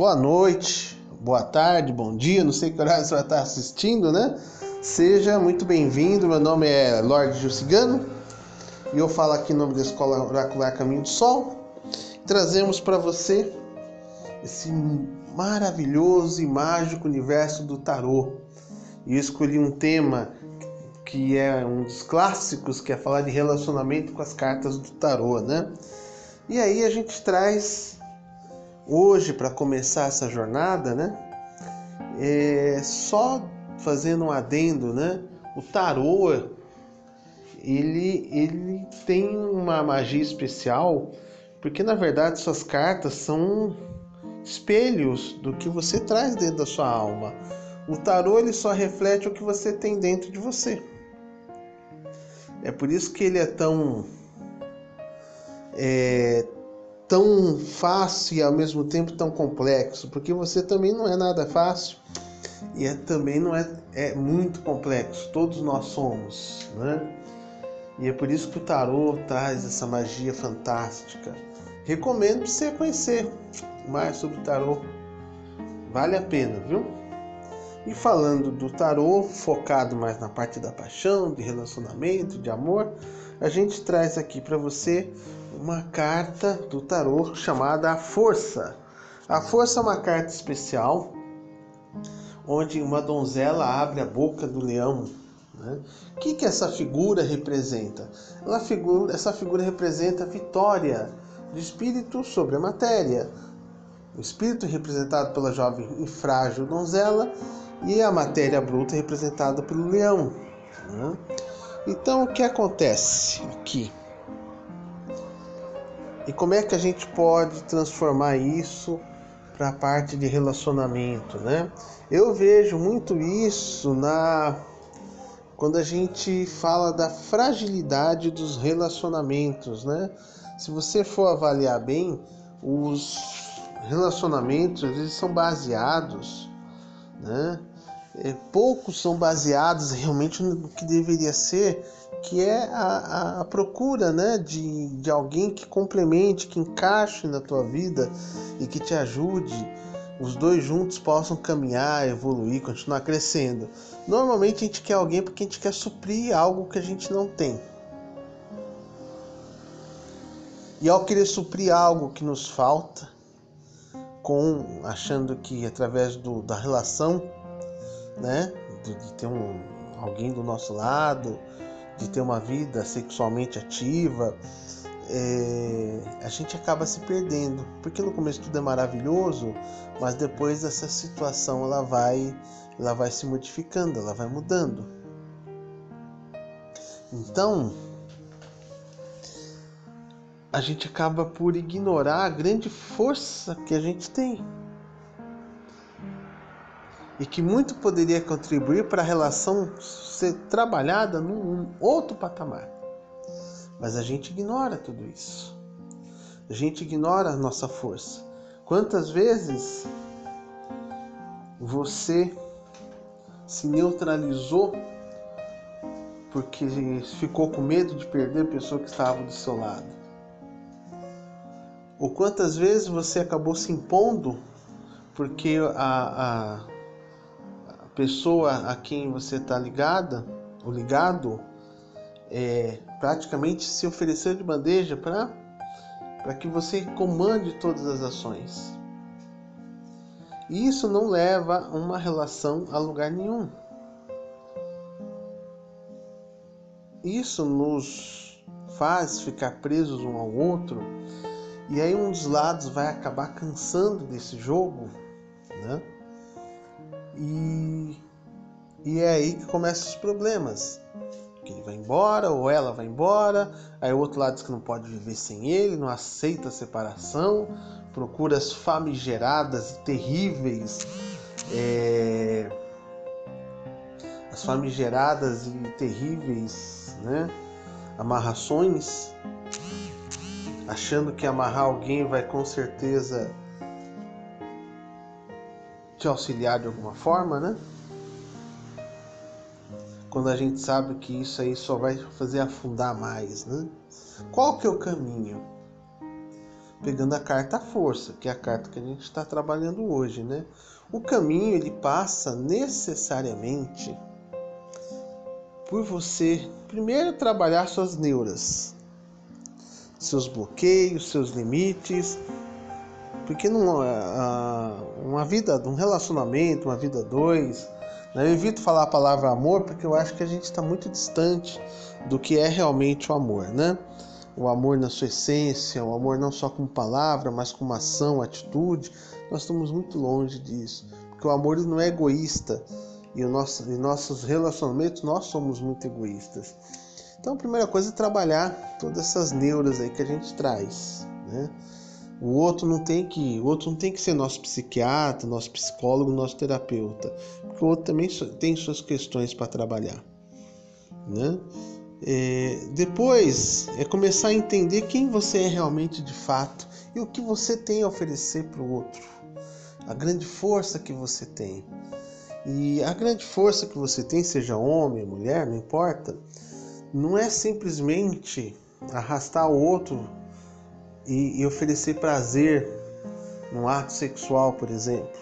Boa noite, boa tarde, bom dia, não sei que horário você vai estar assistindo, né? Seja muito bem-vindo, meu nome é Lorde Jucigano e eu falo aqui em nome da Escola Oracular Caminho do Sol. Trazemos para você esse maravilhoso e mágico universo do tarô. E eu escolhi um tema que é um dos clássicos, que é falar de relacionamento com as cartas do tarô, né? E aí a gente traz hoje para começar essa jornada, né? É só fazendo um adendo, né? O tarô ele ele tem uma magia especial, porque na verdade suas cartas são espelhos do que você traz dentro da sua alma. O tarô ele só reflete o que você tem dentro de você. É por isso que ele é tão é, tão fácil e ao mesmo tempo tão complexo, porque você também não é nada fácil e é, também não é, é muito complexo. Todos nós somos, né? E é por isso que o tarô traz essa magia fantástica. Recomendo você conhecer mais sobre o tarô. Vale a pena, viu? E falando do tarô, focado mais na parte da paixão, de relacionamento, de amor, a gente traz aqui para você uma carta do tarô chamada A Força. A Força é uma carta especial onde uma donzela abre a boca do leão. Né? O que, que essa figura representa? Ela figura, essa figura representa a vitória do espírito sobre a matéria. O espírito representado pela jovem e frágil donzela e a matéria bruta representada pelo leão. Né? Então, o que acontece aqui? E como é que a gente pode transformar isso para a parte de relacionamento, né? Eu vejo muito isso na quando a gente fala da fragilidade dos relacionamentos, né? Se você for avaliar bem, os relacionamentos eles são baseados, né? É, poucos são baseados realmente no que deveria ser que é a, a, procura né, de, de alguém que complemente, que encaixe na tua vida e que te ajude, os dois juntos possam caminhar, evoluir, continuar crescendo. Normalmente a gente quer alguém porque a gente quer suprir algo que a gente não tem. E ao querer suprir algo que nos falta, com achando que através do, da relação, né, de, ter um, alguém do nosso lado, de ter uma vida sexualmente ativa, é, a gente acaba se perdendo, porque no começo tudo é maravilhoso, mas depois essa situação ela vai, ela vai se modificando, ela vai mudando. Então, a gente acaba por ignorar a grande força que a gente tem e que muito poderia contribuir para a relação ser trabalhada num outro patamar. Mas a gente ignora tudo isso. A gente ignora a nossa força. Quantas vezes você se neutralizou porque ficou com medo de perder a pessoa que estava do seu lado? Ou quantas vezes você acabou se impondo porque a, a pessoa a quem você está ligada, ou ligado, é, praticamente se ofereceu de bandeja para para que você comande todas as ações. E isso não leva uma relação a lugar nenhum. Isso nos faz ficar presos um ao outro e aí um dos lados vai acabar cansando desse jogo, né? E, e é aí que começam os problemas. Que ele vai embora, ou ela vai embora, aí o outro lado diz que não pode viver sem ele, não aceita a separação, procura as famigeradas e terríveis. É, as famigeradas e terríveis né, amarrações, achando que amarrar alguém vai com certeza te auxiliar de alguma forma, né? Quando a gente sabe que isso aí só vai fazer afundar mais, né? Qual que é o caminho? pegando a carta força, que é a carta que a gente está trabalhando hoje, né? O caminho ele passa necessariamente por você primeiro trabalhar suas neuras, seus bloqueios, seus limites, porque numa uma vida, um relacionamento, uma vida dois, né? eu evito falar a palavra amor porque eu acho que a gente está muito distante do que é realmente o amor, né? O amor na sua essência, o amor não só com palavra, mas com ação, atitude, nós estamos muito longe disso, porque o amor não é egoísta e, nosso, em nossos relacionamentos nós somos muito egoístas. Então, a primeira coisa é trabalhar todas essas neuras aí que a gente traz, né? O outro não tem que, o outro não tem que ser nosso psiquiatra, nosso psicólogo, nosso terapeuta, porque o outro também tem suas questões para trabalhar, né? É, depois é começar a entender quem você é realmente de fato e o que você tem a oferecer para o outro, a grande força que você tem. E a grande força que você tem, seja homem, mulher, não importa, não é simplesmente arrastar o outro e, e oferecer prazer no ato sexual, por exemplo.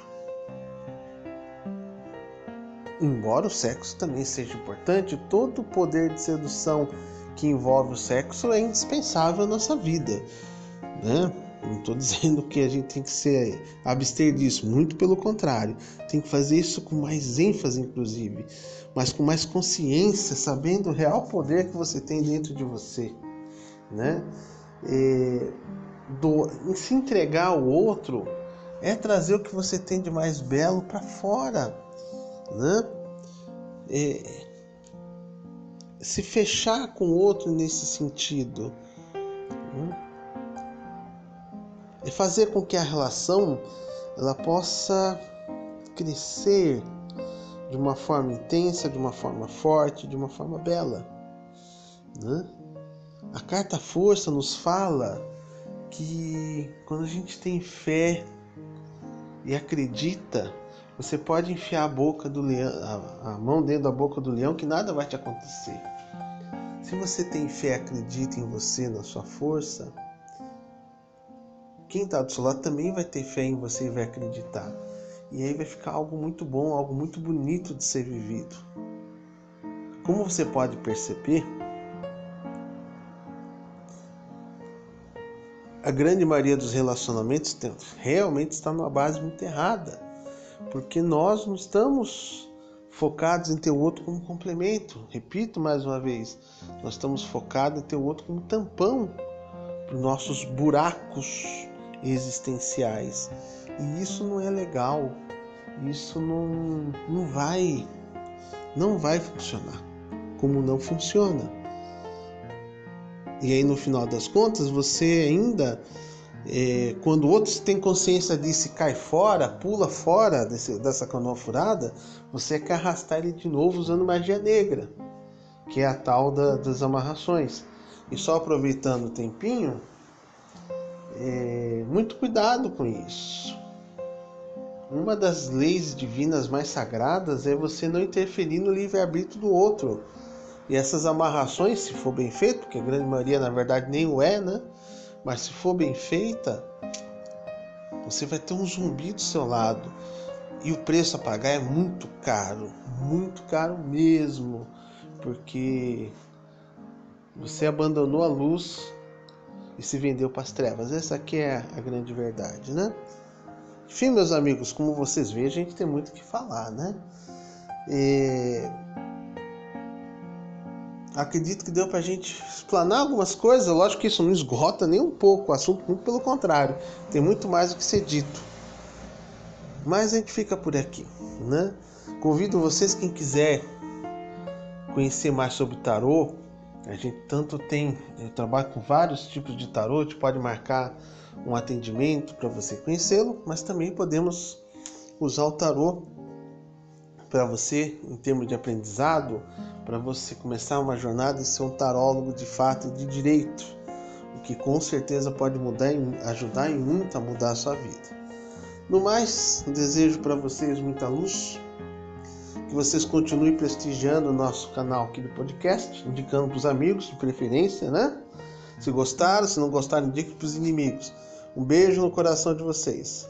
Embora o sexo também seja importante, todo o poder de sedução que envolve o sexo é indispensável na nossa vida, né? Não estou dizendo que a gente tem que ser abster disso, muito pelo contrário. Tem que fazer isso com mais ênfase, inclusive, mas com mais consciência, sabendo o real poder que você tem dentro de você, né? E, do, em se entregar ao outro é trazer o que você tem de mais belo para fora, né? É, se fechar com o outro nesse sentido né? é fazer com que a relação ela possa crescer de uma forma intensa, de uma forma forte, de uma forma bela. Né? A carta força nos fala que quando a gente tem fé e acredita, você pode enfiar a boca do leão, a, a mão dentro da boca do leão que nada vai te acontecer. Se você tem fé, acredita em você, na sua força, quem está do seu lado também vai ter fé em você e vai acreditar. E aí vai ficar algo muito bom, algo muito bonito de ser vivido. Como você pode perceber, a grande maioria dos relacionamentos realmente está numa base muito errada, porque nós não estamos focados em ter o outro como complemento. Repito mais uma vez, nós estamos focados em ter o outro como tampão para os nossos buracos existenciais. E isso não é legal. Isso não, não vai não vai funcionar. Como não funciona. E aí no final das contas, você ainda, é, quando outros têm consciência disso cai fora, pula fora desse, dessa canoa furada, você quer arrastar ele de novo usando magia negra, que é a tal da, das amarrações. E só aproveitando o tempinho, é, muito cuidado com isso. Uma das leis divinas mais sagradas é você não interferir no livre-arbítrio do outro. E essas amarrações, se for bem feito, porque a grande maioria na verdade nem o é, né? Mas se for bem feita, você vai ter um zumbi do seu lado. E o preço a pagar é muito caro, muito caro mesmo, porque você abandonou a luz e se vendeu para as trevas. Essa aqui é a grande verdade, né? Enfim, meus amigos, como vocês veem, a gente tem muito o que falar, né? E acredito que deu para a gente explanar algumas coisas. Lógico que isso não esgota nem um pouco o assunto, muito pelo contrário, tem muito mais o que ser dito. Mas a gente fica por aqui, né? Convido vocês, quem quiser conhecer mais sobre tarô, a gente tanto tem, eu trabalho com vários tipos de tarô, a gente pode marcar um atendimento para você conhecê-lo, mas também podemos usar o tarô para você em termos de aprendizado, para você começar uma jornada e ser um tarólogo de fato e de direito, o que com certeza pode mudar, ajudar em muito a mudar a sua vida. No mais, desejo para vocês muita luz, que vocês continuem prestigiando o nosso canal aqui do podcast, indicando para os amigos de preferência, né? Se gostaram, se não gostaram, indique para os inimigos. Um beijo no coração de vocês.